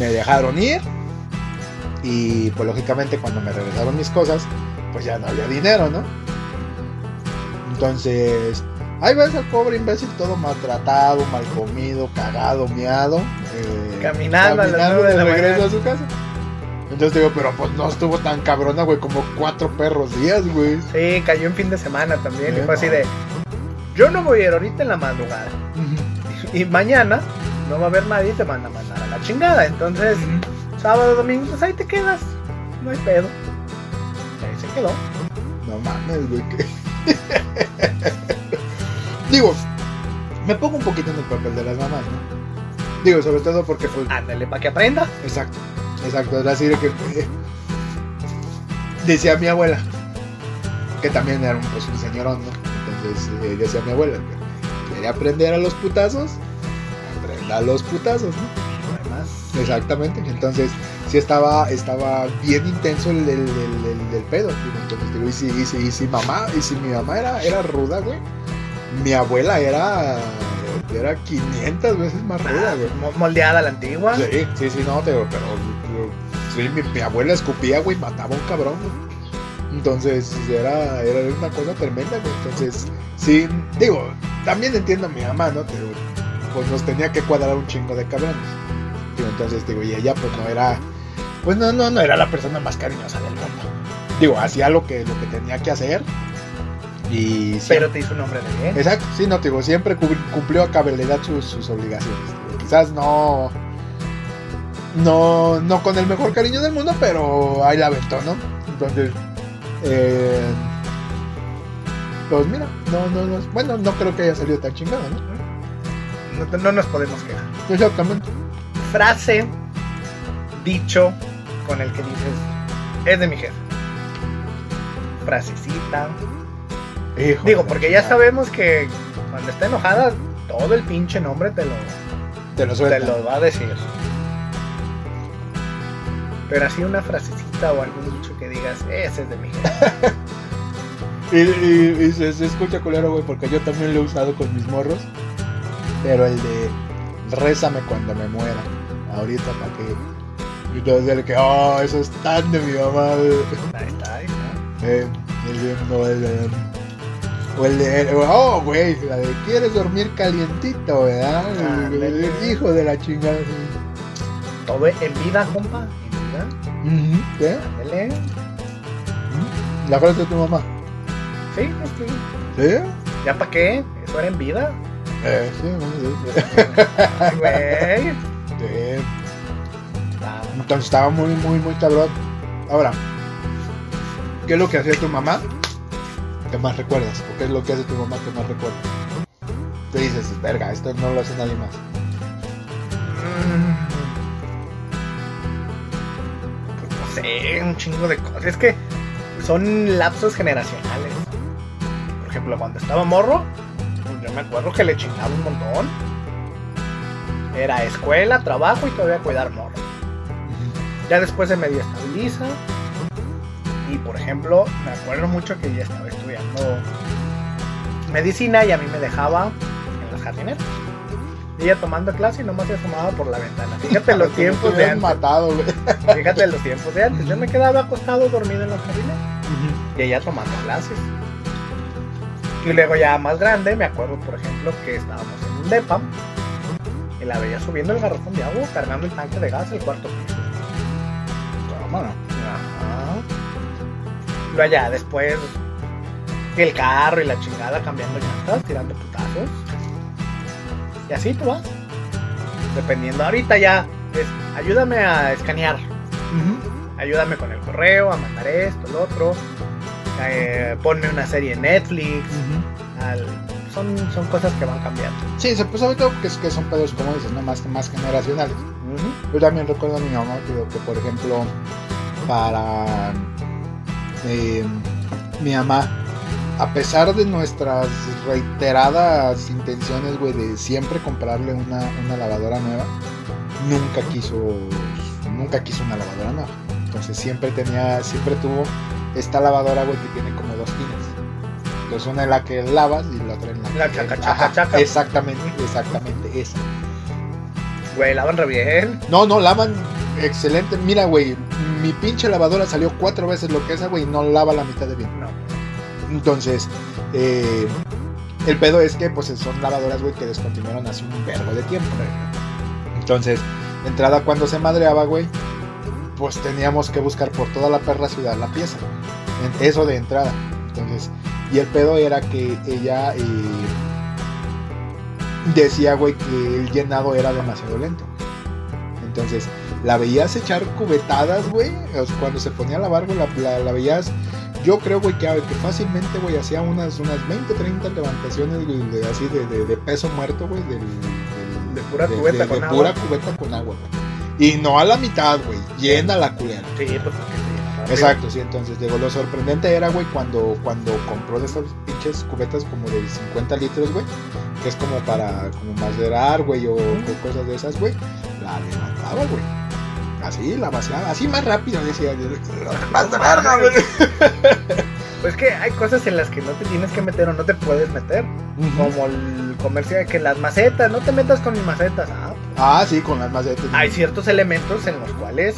Me dejaron ir. Y pues lógicamente cuando me regresaron mis cosas, pues ya no había dinero, ¿no? Entonces, ahí ves al pobre imbécil todo maltratado, mal comido, cagado, miado. Eh, Caminando a las de la regreso a su casa. Entonces digo, pero pues no estuvo tan cabrona, güey, como cuatro perros días, güey. Sí, cayó en fin de semana también. Sí, y fue así de. Yo no voy a ir ahorita en la madrugada. Y mañana no va a haber nadie y te van a mandar a la chingada. Entonces, sábado, domingo, pues ahí te quedas. No hay pedo. Y ahí se quedó. No mames, güey. que- <laughs> Digo, me pongo un poquito en el papel de las mamás, ¿no? Digo, sobre todo porque pues, Ándale, para que aprenda. Exacto, exacto. Es así de que eh, decía mi abuela, que también era un, pues, un señorón, ¿no? Entonces eh, decía mi abuela, que quiere aprender a los putazos, aprenda a los putazos, ¿no? No hay más. Exactamente. Entonces sí estaba, estaba bien intenso el, el, el- pedo. Entonces digo, y si, y si, y si mamá, y si mi mamá era, era ruda, güey, mi abuela era, era 500 veces más ruda, güey. Mo- Moldeada a la antigua. Sí, sí, sí, no, te digo, pero, pero, sí, mi, mi abuela escupía, güey, mataba a un cabrón, güey. Entonces, era, era una cosa tremenda, güey. Entonces, sí, digo, también entiendo a mi mamá, ¿no? Te digo, pues nos tenía que cuadrar un chingo de cabrones. Digo, entonces, digo, y ella, pues no era, pues no, no, no era la persona más cariñosa del mundo. Digo, hacía lo que, lo que tenía que hacer. Y siempre- Pero te hizo un hombre de bien. Exacto, sí, no, te digo, siempre cumplió a cabalidad sus, sus obligaciones. Quizás no, no, no con el mejor cariño del mundo, pero ahí la aventó, ¿no? Entonces, eh, pues mira, no, no, no, bueno, no creo que haya salido tan chingado, ¿no? No, no nos podemos quejar. Exactamente. Frase, dicho, con el que dices, es de mi jefe. Frasecita. Hijo Digo, porque ya sabemos que cuando está enojada, todo el pinche nombre te lo, Te lo te suelta. lo va a decir. Pero así una frasecita o algún dicho que digas, ese es de mi jefe. <laughs> Y, y- y se, se escucha culero, güey, porque yo también lo he usado con mis morros. Pero el de rézame cuando me muera. Ahorita para que. Y entonces el que, oh, eso es tan de mi mamá. güey". Ahí está, ahí está. Eh, el de, no, el de- O el de. Oh, güey, la de quieres dormir calientito, ¿verdad? El- el- el hijo de la chingada. Todo en vida, compa. En vida. ¿Qué? Ándale. La frase de tu mamá. Sí, sí. ¿Sí? ¿Ya para qué? Eso era en vida. Eh, sí, sí, sí. Güey. Sí. Ah, Entonces estaba muy, muy, muy cabrón. Ahora, ¿qué es lo que hacía tu mamá que más recuerdas? ¿O qué es lo que hace tu mamá que más recuerdas? Te dices, verga, esto no lo hace nadie más. No sé, un chingo de cosas. Es que son lapsos generacionales. Por ejemplo, cuando estaba morro, yo me acuerdo que le chingaba un montón. Era escuela, trabajo y todavía cuidar morro. Ya después se medio estabiliza. Y por ejemplo, me acuerdo mucho que ya estaba estudiando medicina y a mí me dejaba en las jardineras. Y ella tomando clase y nomás se asomaba por la ventana. Fíjate <laughs> los tiempos de antes. matado. Fíjate los tiempos de antes. Yo me quedaba acostado dormido en los jardines y ella tomando clases. Y luego ya más grande, me acuerdo, por ejemplo, que estábamos en un depa y la veía subiendo el garrafón de agua, cargando el tanque de gas al cuarto piso. Cámara. Ajá. Luego ya después, el carro y la chingada cambiando llantas, tirando putazos. Y así tú vas. Dependiendo, ahorita ya es, ayúdame a escanear, ayúdame con el correo, a mandar esto, el otro, eh, ponme una serie en Netflix. al- son, son cosas que van cambiando. Sí, se pues sobre todo que, es- que son pedos, como dices, ¿no? Más, más generacionales. Yo también recuerdo a mi mamá que, que, por ejemplo, para eh, mi mamá, a pesar de nuestras reiteradas intenciones, güey, de siempre comprarle una, una lavadora nueva, nunca quiso, nunca quiso una lavadora nueva. Entonces siempre tenía, siempre tuvo esta lavadora, güey, que tiene como dos tines. Entonces una en la que lavas y la otra en la, La que... chaca, chaca, Ajá, chaca. Exactamente, exactamente, esa. Güey, lavan re bien. No, no, lavan excelente. Mira, güey, mi pinche lavadora salió cuatro veces lo que esa, güey, y no lava la mitad de bien. No. Entonces, eh, el pedo es que, pues, son lavadoras, güey, que descontinuaron hace un vergo de tiempo. Entonces, entrada, cuando se madreaba, güey, pues teníamos que buscar por toda la perra ciudad la pieza. Eso de entrada. Entonces, y el pedo era que ella eh, decía, güey, que el llenado era demasiado lento. Entonces, la veías echar cubetadas, güey. Cuando se ponía a lavar, la, la- la veías. Yo creo, güey, que, que fácilmente, güey, hacía unas, unas 20, 30 levantaciones, güey, de- así de, de- de peso muerto, güey, del, del- De pura cubeta con de agua. pura cubeta con agua, güey. Y no a la mitad, güey, llena la culera. Sí, pues. Exacto, sí, entonces digo, lo sorprendente era, güey, cuando, cuando compró de esas pinches cubetas como de 50 litros, güey, que es como para como macerar, güey, o, o cosas de esas, güey, la levantaba, güey. Así, la vaciaba, así más rápido, decía, más de verga, güey. Pues que hay cosas en las que no te tienes que meter o no te puedes meter. Como el comercio de que las macetas, no te metas con mis macetas. Ah, Ah, sí, con las macetas. hay ciertos elementos en los cuales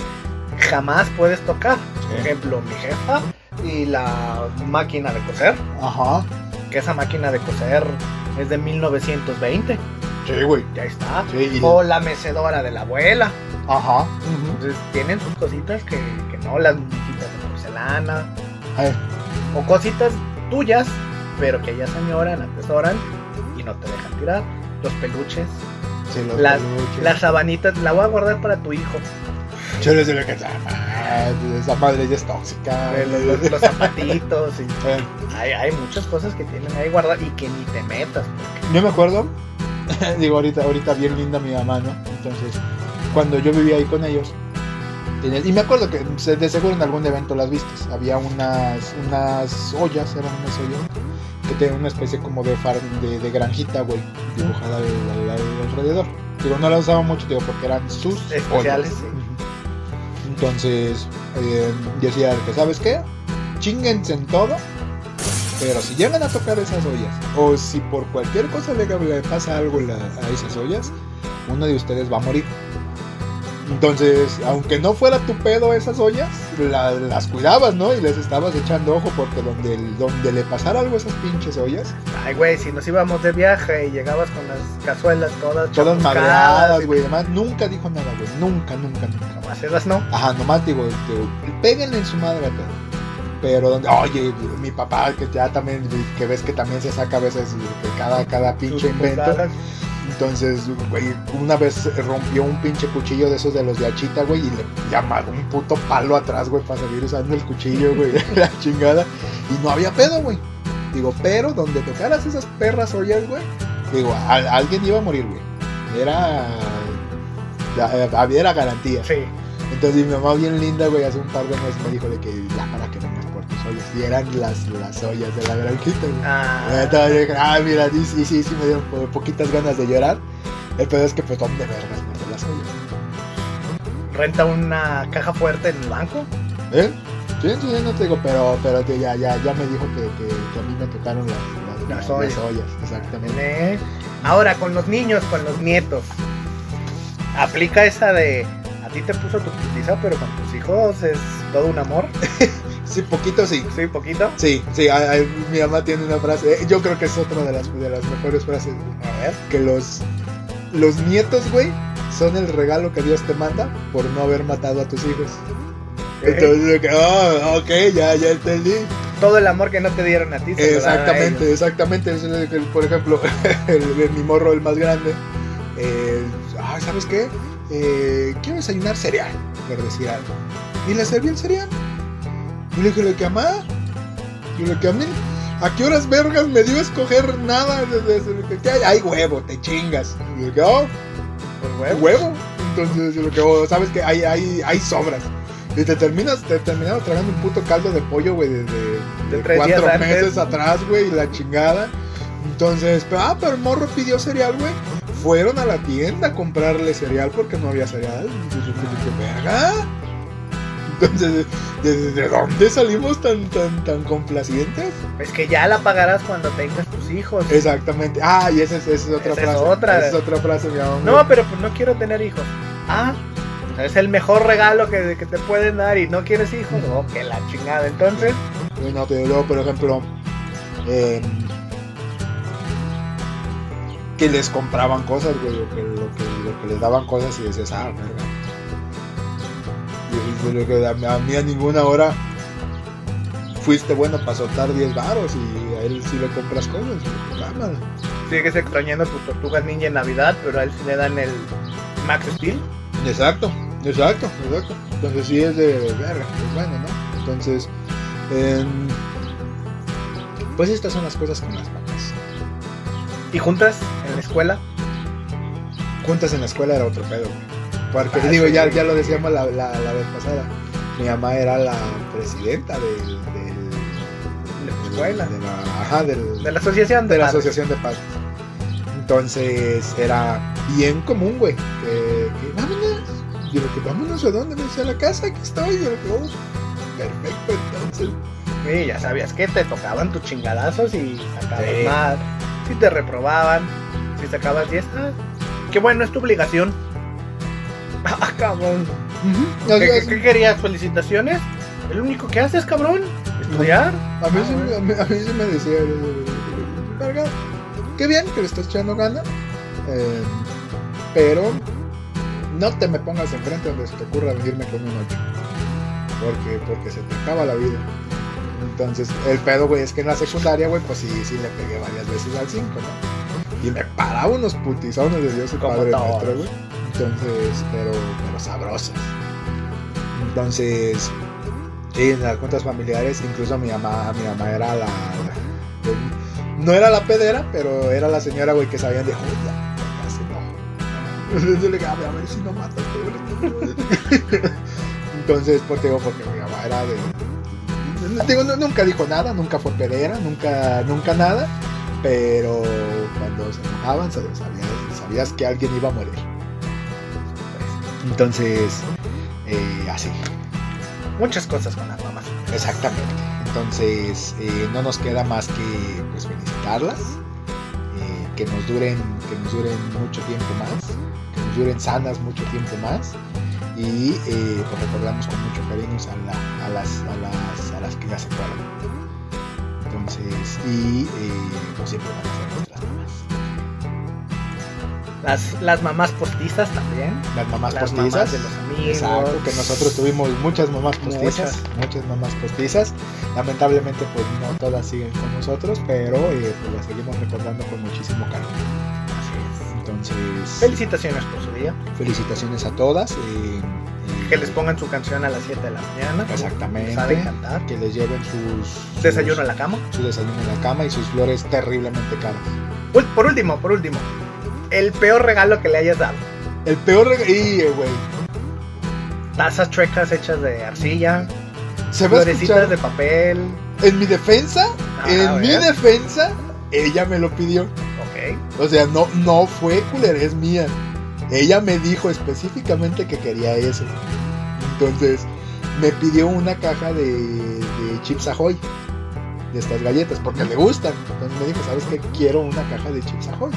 jamás puedes tocar. Por ejemplo, mi jefa y la máquina de coser. Ajá, Que esa máquina de coser es de 1920. sí, güey. Ya está. Sí, y- O la mecedora de la abuela. Ajá. Entonces tienen sus cositas que, que no, las muñequitas de porcelana. Ay, O cositas tuyas, pero que ellas añoran, atesoran y no te dejan tirar. Los peluches, sí, los Las- peluches. las sabanitas, la voy a guardar para tu hijo. Yo les digo que esa madre ya es tóxica. Los, los- los zapatitos. y <laughs> Eh, hay, hay muchas cosas que tienen ahí guardadas y que ni te metas. Porque Yo me acuerdo, <laughs> digo ahorita, ahorita bien linda mi mamá, ¿no? Entonces, cuando yo vivía ahí con ellos, y me acuerdo que de seguro en algún evento las vistes, había unas, unas ollas, eran unas ollas, que tenían una especie como de, far- de, de granjita, güey, dibujada al, al- al alrededor. Digo, no las usaba mucho, digo, porque eran sus Especiales, sí. Entonces, eh, yo decía que, ¿sabes qué? Chinguense en todo, pero si llegan a tocar esas ollas, o si por cualquier cosa le, le pasa algo la- a esas ollas, uno de ustedes va a morir. Entonces, aunque no fuera tu pedo esas ollas, la- las cuidabas, ¿no? Y les estabas echando ojo porque donde, donde le pasara algo a esas pinches ollas, Ay, güey, si nos íbamos de viaje y llegabas con las cazuelas todas todas madreadas, güey, además nunca dijo nada, güey, nunca, nunca, nunca. Nomás esas no. Ajá, nomás digo, digo, péguenle en su madre a todo. Pero donde, oye, mi papá, que ya también, que ves que también se saca a veces que cada, cada pinche invento. Entonces, güey, una vez rompió un pinche cuchillo de esos de los de Achita, güey, y le llamaba un puto palo atrás, güey, para seguir usando el cuchillo, güey, <laughs> la chingada. Y no había pedo, güey. Digo, pero donde tocaras esas perras ollas, güey, digo, al- alguien iba a morir, güey. Era. ya, Era garantía. Sí. Entonces mi mamá bien linda, güey, hace un par de meses me dijo de que ya para que vengas por tus ollas. Y eran las, las ollas de la granjita, güey. Ah, Entonces dije, ah, mira, sí, sí, sí, sí me dieron po- poquitas ganas de llorar. El pedo es que pues ¿dónde vergas meter las ollas? renta una caja fuerte en el banco. ¿Eh? Sí, sí, no te digo, pero, pero tío, ya, ya, ya me dijo que, que, que a mí me tocaron las, las, Las las ollas. ollas, exactamente. ¿eh? Ahora, con los niños, con los nietos. Aplica esa de. Ti te puso tu putiza, pero con tus hijos es todo un amor. <laughs> Sí, poquito sí. Sí, poquito. Sí, sí, mi mamá tiene una frase, eh, yo creo que es otra de las, de las mejores frases. A ver. que los, los nietos, güey, son el regalo que Dios te manda por no haber matado a tus hijos. Entonces, de que, ah, ok, ya, ya entendí. todo el amor que no te dieron a ti. se lo dan a Exactamente, exactamente. Por ejemplo, <laughs> el, el- mi morro, el más grande. eh, ah, ¿Sabes qué? Eh, quiero desayunar cereal, por decir algo. Y le serví el cereal. Y le dije, ¿lo que amá? Y le dije, a mí, ¿a qué horas vergas me dio a escoger nada? Desde, desde que, ¿qué hay? Hay huevo, te chingas. Y le dije, oh, Por ¿Hay huevo. huevo. Entonces, lo que oh, sabes que hay, hay, hay sobras. Y te terminas, te terminamos tragando un puto caldo de pollo, güey, de, de- cuatro antes. meses atrás, güey, y la chingada. Entonces, pero, ah, pero el morro pidió cereal, güey. Fueron a la tienda a comprarle cereal porque no había cereal. Verga. Entonces, ¿de, de dónde salimos tan, tan, tan complacientes? Es que ya la pagarás cuando tengas tus hijos. Exactamente. Ah, y esa es, esa es otra Esa es frase. otra. Esa es otra frase, mi amor. No, pero pues no quiero tener hijos. Ah, es el mejor regalo que, que te pueden dar y no quieres hijos. Oh, que la chingada. Entonces, Sí, no, pero por ejemplo, em, que les compraban cosas, güey, o que, lo, que, lo que les daban cosas y decías, ah, verga. Y dice lo que a, mí- a mí a ninguna hora fuiste bueno para soltar 10 varos y a él sí le compras cosas. cámara. sigues extrañando tus tortugas ninja en Navidad, pero a él sí le dan el Max Steel. Exacto, exacto, exacto. Entonces sí es de verga, pues bueno, ¿no? Entonces, em, pues estas son las cosas las mamás. Y juntas en la escuela. juntas en la escuela era otro pedo, güey. Porque Ah, digo, sí, ya, ya lo decíamos la, la, la vez pasada. Mi mamá era la presidenta del, del- De la escuela. de la, ajá, del- De la asociación de, de la padres. asociación de padres. Entonces era bien común, güey, que, que vámonos. Yo lo que vámonos a dónde me decía a la casa, aquí estoy. Yo lo que, oh, perfecto, entonces. Sí, ya sabías que te tocaban tus chingadazos y sacabas Sí. más. Si te reprobaban, si sacabas 10, ah, qué bueno, es tu obligación. <laughs> Ah, cabrón. ¿Qué, es. qué- qué querías? ¿Felicitaciones? ¿Es lo único que haces, cabrón? ¿Estudiar? A mí, sí, bueno. a, mí, a mí sí me decía, eh, verga, qué bien que le estás echando gana, eh, pero no te me pongas enfrente donde se te ocurra venirme con un 8, porque, porque se te acaba la vida. Entonces, el pedo, güey, es que en la secundaria, güey, pues sí, sí le pegué varias veces al 5, ¿no? Y me paraba unos putizones de Dios y Como Padre nuestro, güey. Entonces, pero, pero sabrosas. Entonces, Sí, en las cuentas familiares, incluso mi mamá, mi mamá era la, la- no era la pedera, pero era la señora, güey, que sabían de, ya, ya se no. Entonces le dije, a ver, si no mata al pobre niño". Entonces, pues digo, porque mi mamá era de, digo, no- nunca dijo nada, nunca fue pedera, nunca, nunca nada, pero cuando se enojaban, sabías, sabías que alguien iba a morir. Entonces, eh, así. Muchas cosas con las mamás. Exactamente. Entonces, eh, no nos queda más que pues, felicitarlas, eh, que nos duren, que nos duren mucho tiempo más, que nos duren sanas mucho tiempo más y eh, pues recordamos con mucho cariño a, la- a las, a, las, a las que ya se fueron. Entonces, y eh, pues siempre van a ser nuestras mamás. Las, las mamás postizas también. Las mamás las postizas. mamás de los amigos. Exacto, que nosotros tuvimos muchas mamás postizas, muchas, mamás postizas. Lamentablemente, pues no todas siguen con nosotros, pero eh, pues las seguimos recordando con muchísimo cariño. Así Entonces, es. Felicitaciones por su día. felicitaciones a todas. eh, Que les pongan su canción a las 7 de la mañana. Exactamente. Saben cantar. que les lleven sus, sus- Desayuno en la cama. su desayuno en la cama y sus flores terriblemente caras. Por último, por último. El peor regalo que le hayas dado. El peor regalo, y eh, güey, Tazas chuecas hechas de arcilla. se va a Florecitas de papel. En mi defensa, Ah, a en mi defensa, ella me lo pidió. Ok. O sea, no, no fue culerez mía. Ella me dijo específicamente que quería eso. Entonces, me pidió una caja de, Chips Ahoy. De estas galletas, porque le gustan. Entonces me dijo, ¿sabes qué? Quiero una caja de Chips Ahoy.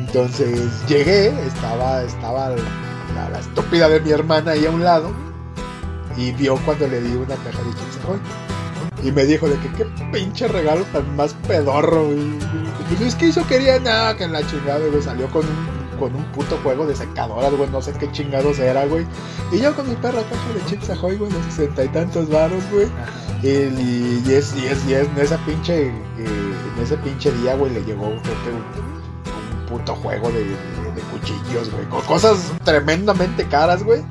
Entonces llegué, estaba, estaba la, la estúpida de mi hermana ahí a un lado. Y vio cuando le di una caja de Chips Ahoy. Y me dijo de que qué pinche regalo tan más pedorro, güey. Pues es que eso quería nada, que en la chingada, güey. Salió con un con un puto juego de secadoras, güey, no sé qué chingados era, güey. Y yo con mi perra caja de chips ahoy, güey, de sesenta y tantos varos, güey. Y, y es, y es, y es, en esa pinche, eh, en ese pinche día, güey, le llegó creo que un, un puto juego de, de, de cuchillos, güey, con cosas tremendamente caras, güey.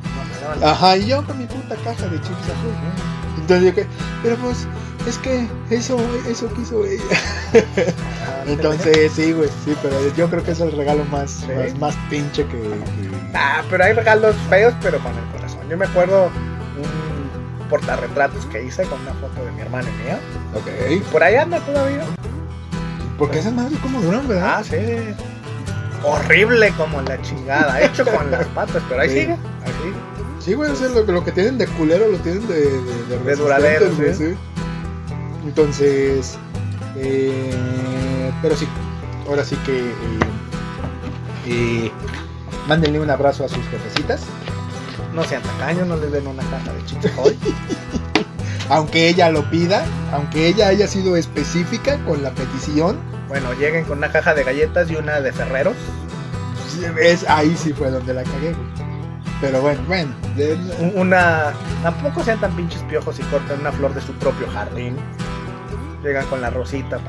Ajá, y yo con mi puta caja de chips ahoy, güey. Entonces yo que, pero pues, es que eso, eso quiso ella. Ah, Entonces, sí, güey, sí, pero yo creo que es el regalo más, Sí. más, más pinche que, que- Ah, pero hay regalos feos, pero con el corazón. Yo me acuerdo un portarretratos que hice con una foto de mi hermano y mía. Ok. Por ahí anda todavía. Porque esas madres como duran, ¿verdad? Ah, sí. Horrible como la chingada. Hecho con las patas, pero ahí Sí. sigue. Ahí sigue. Sí, güey, o sea, lo, lo que tienen de culero lo tienen de, de, de duradero, güey, sí. sí. Entonces, eh, pero sí, ahora sí que eh, eh, mándenle un abrazo a sus jefecitas, No sean tacaños, no les den una caja de chips hoy. <laughs> aunque ella lo pida, aunque ella haya sido específica con la petición, Bueno, lleguen con una caja de galletas y una de Ferreros. es, ahí sí fue donde la cagué. Pero bueno, bueno, Una. Tampoco sean tan pinches piojos y corten una flor de su propio jardín. Llegan con la rosita,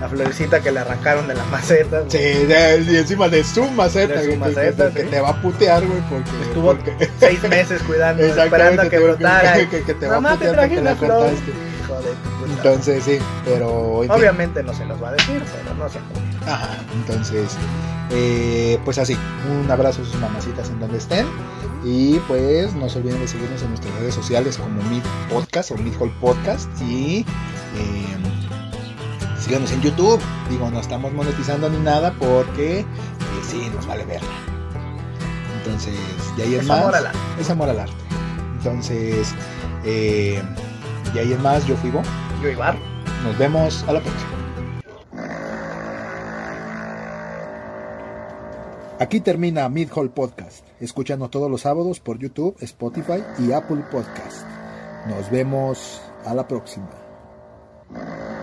la florecita que le arrancaron de la maceta. Sí, y encima de su maceta, De su maceta, que, sí. te va a putear, güey, porque, Estuvo porque- <laughs> seis meses cuidando, esperando a que brotara. <laughs> que- que te va a Mamá, te putear traje una la flor. Hijo de puta. Entonces, sí, pero. Obviamente no se los va a decir, pero no se Ajá, entonces, eh, pues así, un abrazo a sus mamacitas en donde estén. Y pues no se olviden de seguirnos en nuestras redes sociales como Mid Podcast o Mid Hall Podcast. Y eh, síganos en YouTube. Digo, no estamos monetizando ni nada porque eh, sí, nos vale verla. Entonces, de ahí en Es más. amor al arte. Es amor al arte. Entonces, eh, de ahí en más, yo fui Bo. Yo Ibar. Nos vemos a la próxima. Aquí termina Mid Hall Podcast. Escúchanos todos los sábados por YouTube, Spotify y Apple Podcast. Nos vemos a la próxima. Uh...